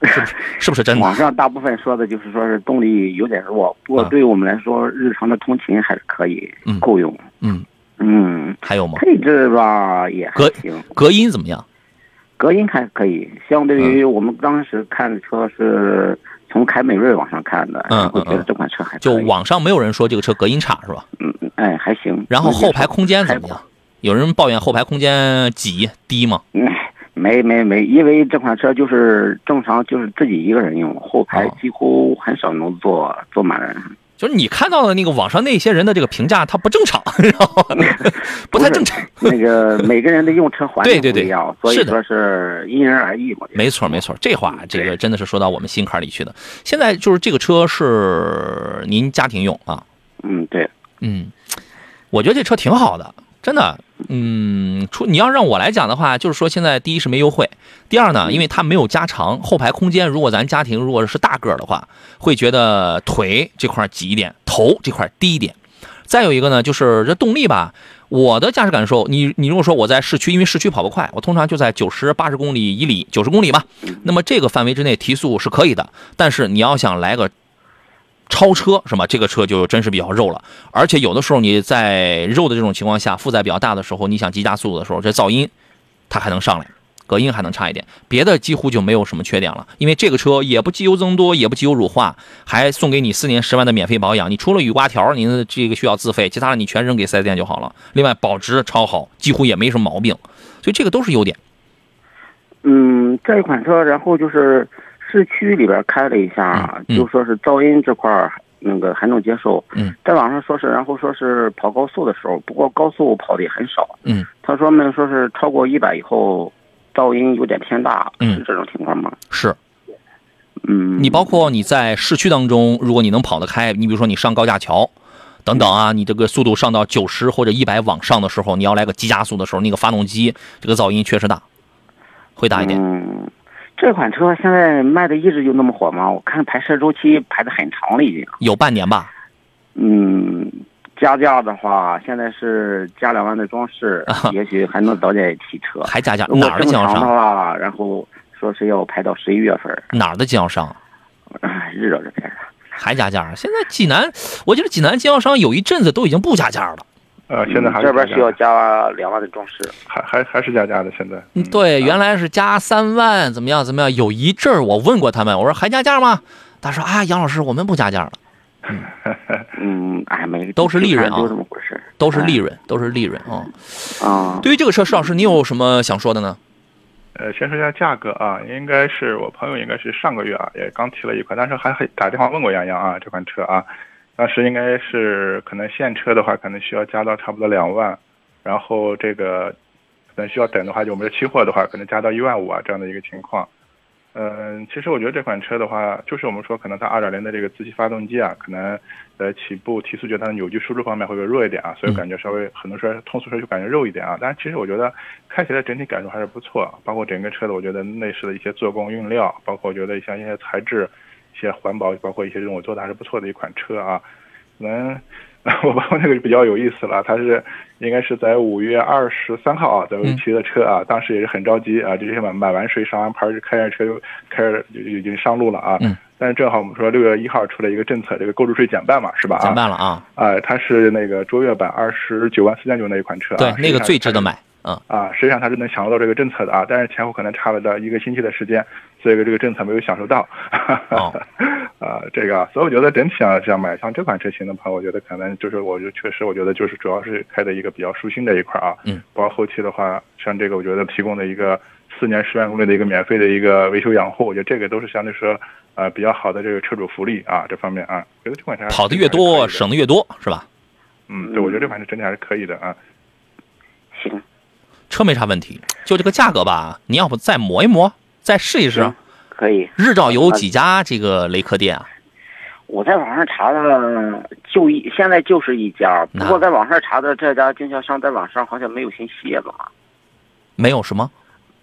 是不是是不是真的？网上大部分说的就是说是动力有点弱，不过对于我们来说，日常的通勤还是可以够用。嗯嗯，还有吗？配置吧也还行。隔音怎么样？隔音还可以，相对于我们当时看的车是。从凯美瑞往上看的，嗯，我觉得这款车还就网上没有人说这个车隔音差是吧？嗯，哎，还行。然后后排空间怎么样？有人抱怨后排空间挤低吗？嗯，没没没，因为这款车就是正常就是自己一个人用，后排哦几乎很少能坐坐满人。就是你看到的那个网上那些人的这个评价，它不正常，知道吗？不太正常。那个 每个人的用车环境对对对不一样，所以说是因人而异嘛。没错，没错，这话这个真的是说到我们心坎里去的。现在就是这个车是您家庭用啊，嗯，对，嗯，我觉得这车挺好的，真的。嗯，出你要让我来讲的话，就是说现在第一是没优惠，第二呢，因为它没有加长后排空间。如果咱家庭如果是大个儿的话，会觉得腿这块挤一点，头这块低一点。再有一个呢，就是这动力吧，我的驾驶感受，你你如果说我在市区，因为市区跑不快，我通常就在九十八十公里以里，九十公里吧。那么这个范围之内提速是可以的，但是你要想来个超车是吗？这个车就真是比较肉了，而且有的时候你在肉的这种情况下，负载比较大的时候，你想急加速的时候，这噪音它还能上来，隔音还能差一点，别的几乎就没有什么缺点了。因为这个车也不机油增多，也不机油乳化，还送给你四年十万的免费保养。你除了雨刮条，您这个需要自费，其他的你全扔给四 S 店就好了。另外保值超好，几乎也没什么毛病，所以这个都是优点。嗯，这一款车，然后就是市区里边开了一下，就说是噪音这块儿那个还能接受。嗯，在网上说是，然后说是跑高速的时候，不过高速跑的也很少。嗯，他说们说是超过一百以后，噪音有点偏大，嗯是这种情况吗？是嗯，你包括你在市区当中，如果你能跑得开，你比如说你上高架桥。等等啊，你这个速度上到九十或者一百往上的时候，你要来个急加速的时候，那个发动机这个噪音确实大，会大一点。嗯，这款车现在卖的一直就那么火吗？我看排车周期排的很长了，已经。有半年吧？嗯，加价的话，现在是加两万的装饰，也许还能早点提车。还加价？哪儿的经销商？话，然后说是要排到十一月份，哪儿的经销商？哎日照这边儿。还加价？现在济南，我觉得济南经销商有一阵子都已经不加价了。呃，现在还是这边需要加两万的装饰。还还还是加价的，现在。嗯，对，原来是加三万，怎么样怎么样？有一阵儿我问过他们，我说还加价吗？他说啊，杨老师，我们不加价了，嗯，哎，没都是利润啊就这么回事儿。都是利润，都是利润啊。啊。对于这个车，施老师，你有什么想说的呢？呃，先说一下价格啊，应该是我朋友应该是上个月啊，也刚提了一款，但是还还打电话问过杨洋啊，这款车啊，当时应该是可能现车的话，可能需要加到差不多两万，然后这个可能需要等的话，就我们的期货的话，可能加到一万五啊这样的一个情况。嗯，其实我觉得这款车的话，就是我们说可能它二点零的这个自吸发动机啊，可能呃起步提速觉得它的扭矩输出方面会弱一点啊，所以感觉稍微很多车通俗车就感觉肉一点啊。但是其实我觉得开起来整体感受还是不错，包括整个车的我觉得内饰的一些做工用料，包括我觉得像一些材质、一些环保，包括一些这种做的还是不错的一款车啊。可能 我朋友那个就比较有意思了，他是应该是在五月二十三号啊，在我骑的车啊，当时也是很着急啊，就是买买完税上完牌就开着车就开着就就已经上路了啊。嗯。但是正好我们说六月一号出了一个政策，这个购置税减半嘛，是吧？减半了啊。啊，它是那个卓越版二十九万四千九那一款车啊。对，那个最值得买。啊，实际上他是能享受到这个政策的啊，但是前后可能差了到一个星期的时间，所以这个政策没有享受到。哦。啊，这个，所以我觉得整体上想买像这款车型的朋友，我觉得可能就是，我就确实，我觉得就是主要是开的一个比较舒心的一块啊。嗯。包括后期的话，像这个，我觉得提供的一个四年十万公里的一个免费的一个维修养护，我觉得这个都是相对说呃比较好的这个车主福利啊，这方面啊，觉得这款车跑的越多，省的越多，是吧？嗯，对，我觉得这款车整体还是可以的啊。行。车没啥问题，就这个价格吧，你要不再磨一磨，再试一试？可以。日照有几家这个雷克店啊？我在网上查的，就一现在就是一家，不过在网上查的这家经销商在网上好像没有信息吧？没有什么？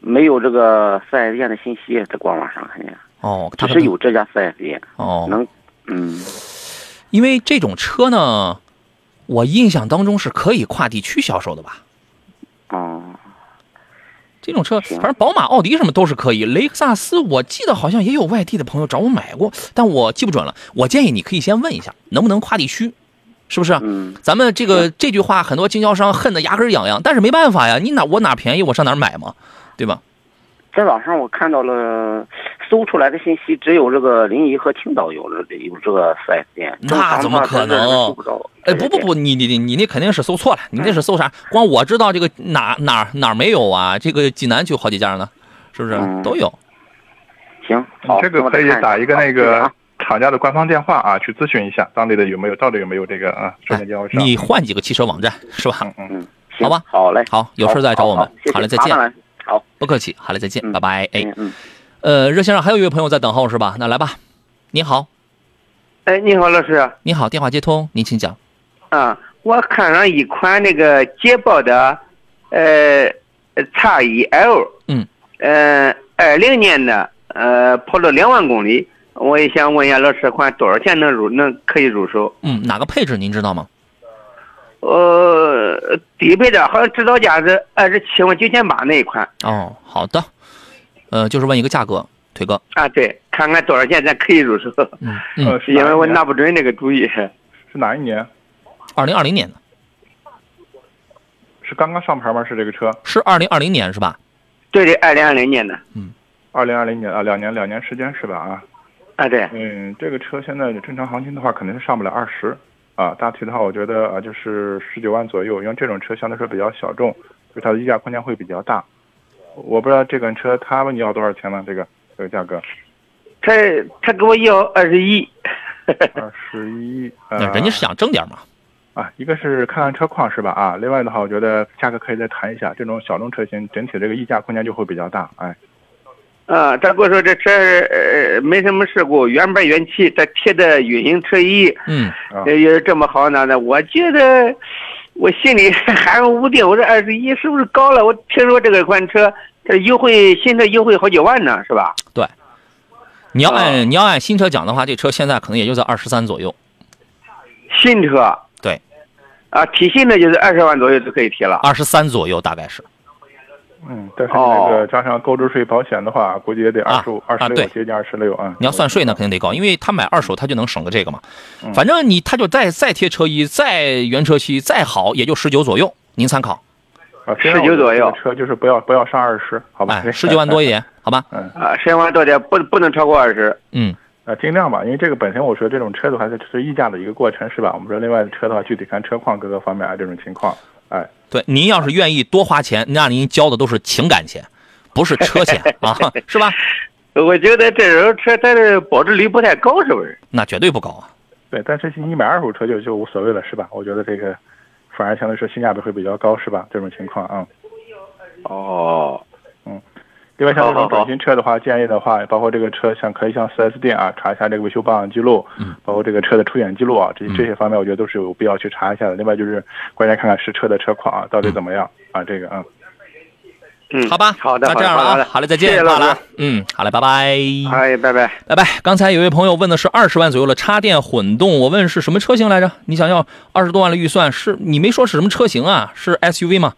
没有这个四 S 店的信息在官网上看见。哦，只是有这家四 S 店。哦，能，嗯，因为这种车呢，我印象当中是可以跨地区销售的吧？哦，这种车，反正宝马、奥迪什么都是可以。雷克萨斯，我记得好像也有外地的朋友找我买过，但我记不准了。我建议你可以先问一下，能不能跨地区，是不是？嗯，咱们这个这句话，很多经销商恨得牙根痒痒，但是没办法呀，你哪我哪便宜，我上哪儿买嘛，对吧？在网上我看到了，搜出来的信息只有这个临沂和青岛有了有这个四 S 店，那怎么可能？哎，不不不，你你你你那肯定是搜错了，你那是搜啥？光我知道这个哪哪哪没有啊？这个济南就好几家呢，是不是都有？行，好，这个可以打一个那个厂家的官方电话啊，去咨询一下当地的有没有到底有没有这个啊车间经销商。你换几个汽车网站是吧？嗯嗯，好吧，好嘞，好，有事再找我们。好嘞，再见。好，不客气。好嘞，再见，拜拜。哎，嗯，呃，热线上还有一位朋友在等候是吧？那来吧，你好。哎，你好，老师。你好，电话接通，您请讲。啊，我看上一款那个捷豹的，呃，叉 E L。嗯。呃，二零年的，呃，跑了两万公里，我也想问一下老师，款多少钱能入，能可以入手？嗯，哪个配置您知道吗？呃，低配的，好像指导价是二十七万九千八那一款。哦，好的，呃，就是问一个价格，腿哥。啊，对，看看多少钱咱可以入手。嗯嗯，因为我拿不准那个主意。是哪一年？二零二零年的。是刚刚上牌吗？是这个车？是二零二零年是吧？对对，二零二零年的。嗯，二零二零年啊，两年两年时间是吧？啊。啊，对。嗯，这个车现在正常行情的话，肯定是上不了二十。啊，大体的话，我觉得啊，就是十九万左右，因为这种车相对来说比较小众，就它的溢价空间会比较大。我不知道这款车他问你要多少钱呢？这个这个价格？他他给我要二十一。二十一。那人家是想挣点嘛。啊，一个是看看车况是吧？啊，另外的话，我觉得价格可以再谈一下。这种小众车型整体这个溢价空间就会比较大。哎。啊，他跟我说这车呃没什么事故，原版原漆，他贴的隐形车衣，嗯，也是这么好呢。那我觉得我心里含糊不定，我说二十一是不是高了？我听说这个款车这优惠新车优惠好几万呢，是吧？对，你要按你要按新车讲的话，这车现在可能也就在二十三左右。新车对，啊，提新的就是二十万左右就可以提了，二十三左右大概是。嗯，但是那个加上购置税、保险的话，估计也得二十五、二十六，接近二十六啊。你要算税，那肯定得高，因为他买二手，他就能省个这个嘛。反正你他就再再贴车衣、再原车漆、再好，也就十九左右，您参考。啊，十九左右，车就是不要不要上二十，好吧？十九万多一点，好吧？嗯啊，十九万多点，不不能超过二十。嗯，啊，尽量吧，因为这个本身我说这种车的话，它是议价的一个过程，是吧？我们说另外的车的话，具体看车况各个方面啊，这种情况，哎。对，您要是愿意多花钱，那您交的都是情感钱，不是车钱 啊，是吧？我觉得这种车它的保值率不太高，是不是？那绝对不高啊。对，但是你买二手车就就无所谓了，是吧？我觉得这个反而相对来说性价比会比较高，是吧？这种情况啊。哦，嗯。另外，像这种准新车的话，建议的话，包括这个车，像可以向 4S 店啊查一下这个维修保养记录，嗯，包括这个车的出险记录啊，这些这些方面，我觉得都是有必要去查一下的。另外就是关键看看实车的车况啊，到底怎么样啊？这个啊，嗯，好吧，好的，那这样了啊，好嘞，再见，谢谢老师，嗯，好嘞，拜拜，哎，拜拜，拜拜。刚才有位朋友问的是二十万左右的插电混动，我问是什么车型来着？你想要二十多万的预算，是你没说是什么车型啊？是 SUV 吗？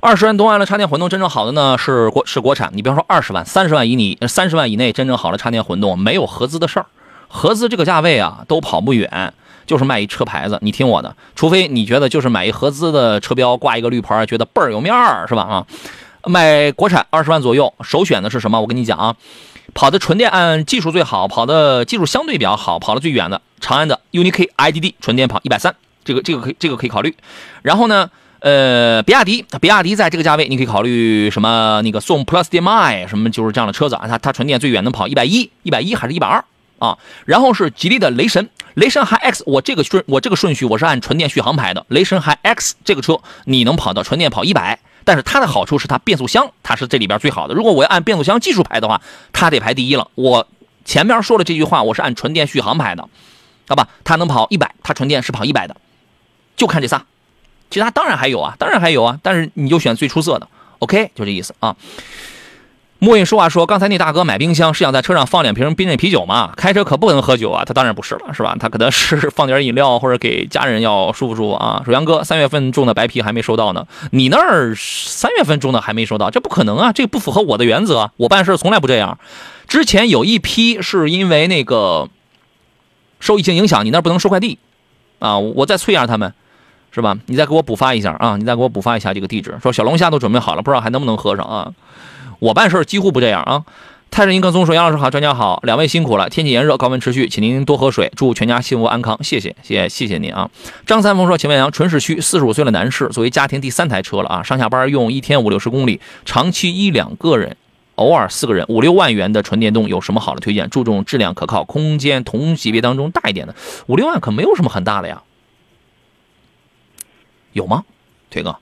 二十万多万的插电混动真正好的呢是国是国产，你比方说二十万、三十万以你、三十万以内真正好的插电混动没有合资的事儿，合资这个价位啊都跑不远，就是卖一车牌子。你听我的，除非你觉得就是买一合资的车标挂一个绿牌，觉得倍儿有面儿是吧？啊，买国产二十万左右，首选的是什么？我跟你讲啊，跑的纯电按技术最好，跑的技术相对比较好，跑的最远的长安的 UNI-K IDD 纯电跑一百三，这个这个可以这个可以考虑。然后呢？呃，比亚迪，比亚迪在这个价位，你可以考虑什么？那个宋 Plus DM-i 什么，就是这样的车子啊。它它纯电最远能跑一百一，一百一还是一百二啊？然后是吉利的雷神，雷神 Hi X，我这个顺我这个顺序我是按纯电续航排的。雷神 Hi X 这个车你能跑到纯电跑一百，但是它的好处是它变速箱它是这里边最好的。如果我要按变速箱技术排的话，它得排第一了。我前面说的这句话我是按纯电续航排的，好吧？它能跑一百，它纯电是跑一百的，就看这仨。其他当然还有啊，当然还有啊，但是你就选最出色的，OK，就这意思啊。墨印说话说，刚才那大哥买冰箱是想在车上放两瓶冰镇啤酒吗？开车可不能喝酒啊，他当然不是了，是吧？他可能是放点饮料或者给家人要舒服舒服啊。说杨哥，三月份种的白皮还没收到呢，你那儿三月份种的还没收到，这不可能啊，这不符合我的原则，我办事从来不这样。之前有一批是因为那个受疫情影响，你那儿不能收快递啊，我再催一下他们。是吧？你再给我补发一下啊！你再给我补发一下这个地址。说小龙虾都准备好了，不知道还能不能喝上啊？我办事几乎不这样啊。泰山银更松说：“杨老师好，专家好，两位辛苦了。天气炎热，高温持续，请您多喝水，祝全家幸福安康。谢谢，谢谢，谢谢您啊。”张三丰说：“请问杨，纯市区，四十五岁的男士，作为家庭第三台车了啊，上下班用一天五六十公里，长期一两个人，偶尔四个人，五六万元的纯电动有什么好的推荐？注重质量可靠，空间同级别当中大一点的，五六万可没有什么很大的呀，有吗？腿哥？”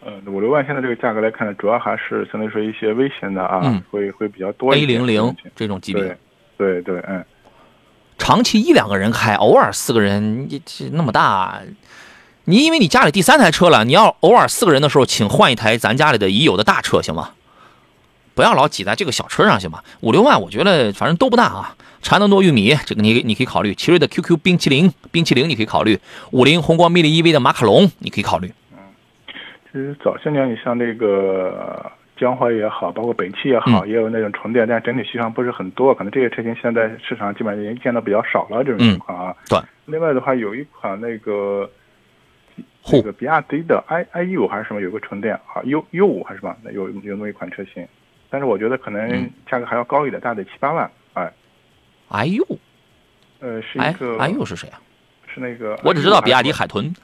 呃，五六万现在这个价格来看呢，主要还是相对于说一些危险的啊，嗯会会比较多一 A 点。零零这种级别对，，对对，嗯，长期一两个人开，偶尔四个人，你这那么大，你因为你家里第三台车了，你要偶尔四个人的时候，请换一台咱家里的已有的大车行吗？不要老挤在这个小车上行吗？五六万，我觉得反正都不大啊。长能多玉米，这个你你可以考虑。奇瑞的 QQ 冰淇淋，冰淇淋你可以考虑。五菱宏光 mini EV 的马卡龙，你可以考虑。嗯其实早些年你像那个江淮也好，包括北汽也好，嗯也有那种纯电，但整体续航不是很多，可能这些车型现在市场基本上已经见到比较少了这种情况啊。对。另外的话，有一款那个嚯那个比亚迪的 i iU 还是什么有个纯电啊，U U 五还是什么，那有有那么一款车型，但是我觉得可嗯能价格还要高一点，大概得七八万。哎，哎呦，呃，是哎一个哎呦是谁啊？是那个我只知道比亚迪海豚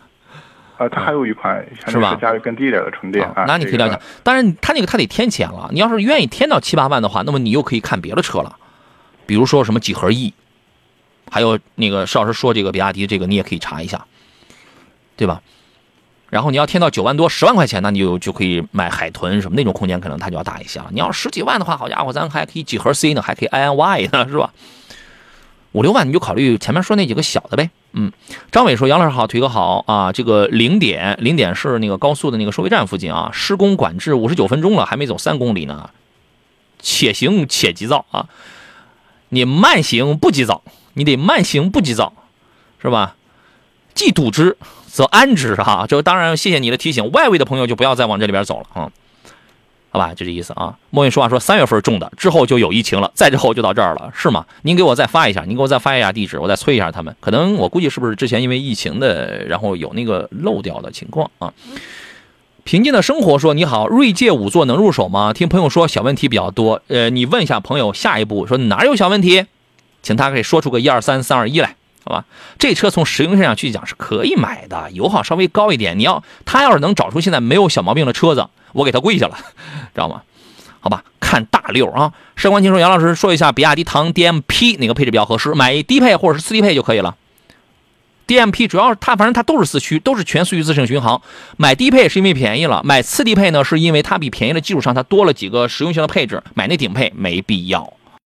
呃，它还有一款是吧价格更低一点的纯电啊，那你可以了解这个。当然，它那个它得添钱了。你要是愿意添到七八万的话，那么你又可以看别的车了，比如说什么几何 E，还有那个邵老师说这个比亚迪这个你也可以查一下，对吧？然后你要添到九万多、十万块钱，那你就就可以买海豚什么那种空间，可能它就要大一些了。你要十几万的话，好家伙，咱还可以几何 C 呢，还可以 INY 呢，是吧？五六万你就考虑前面说那几个小的呗。嗯，张伟说：“杨老师好，腿哥好啊！这个零点零点是那个高速的那个收费站附近啊，施工管制五十九分钟了，还没走三公里呢，且行且急躁啊！你慢行不急躁，你得慢行不急躁，是吧？既堵之则安之啊！这当然谢谢你的提醒，外围的朋友就不要再往这里边走了啊。”好吧，就这意思啊。莫云说话说三月份种的，之后就有疫情了，再之后就到这儿了，是吗？您给我再发一下，您给我再发一下地址，我再催一下他们。可能我估计是不是之前因为疫情的，然后有那个漏掉的情况啊？平静的生活说你好，锐界五座能入手吗？听朋友说小问题比较多，呃，你问一下朋友下一步说哪有小问题，请他可以说出个一二三三二一来，好吧？这车从实用性上去讲是可以买的，油耗稍微高一点。你要他要是能找出现在没有小毛病的车子，我给他跪下了，知道吗？好吧，看大六啊！上官清说，杨老师说一下比亚迪唐 DMP 哪个配置比较合适？买低配或者是次低配就可以了。DMP 主要是它，反正它都是四驱，都是全速域自适应巡航。买低配是因为便宜了，买次低配呢是因为它比便宜的基础上它多了几个实用性的配置。买那顶配没必要。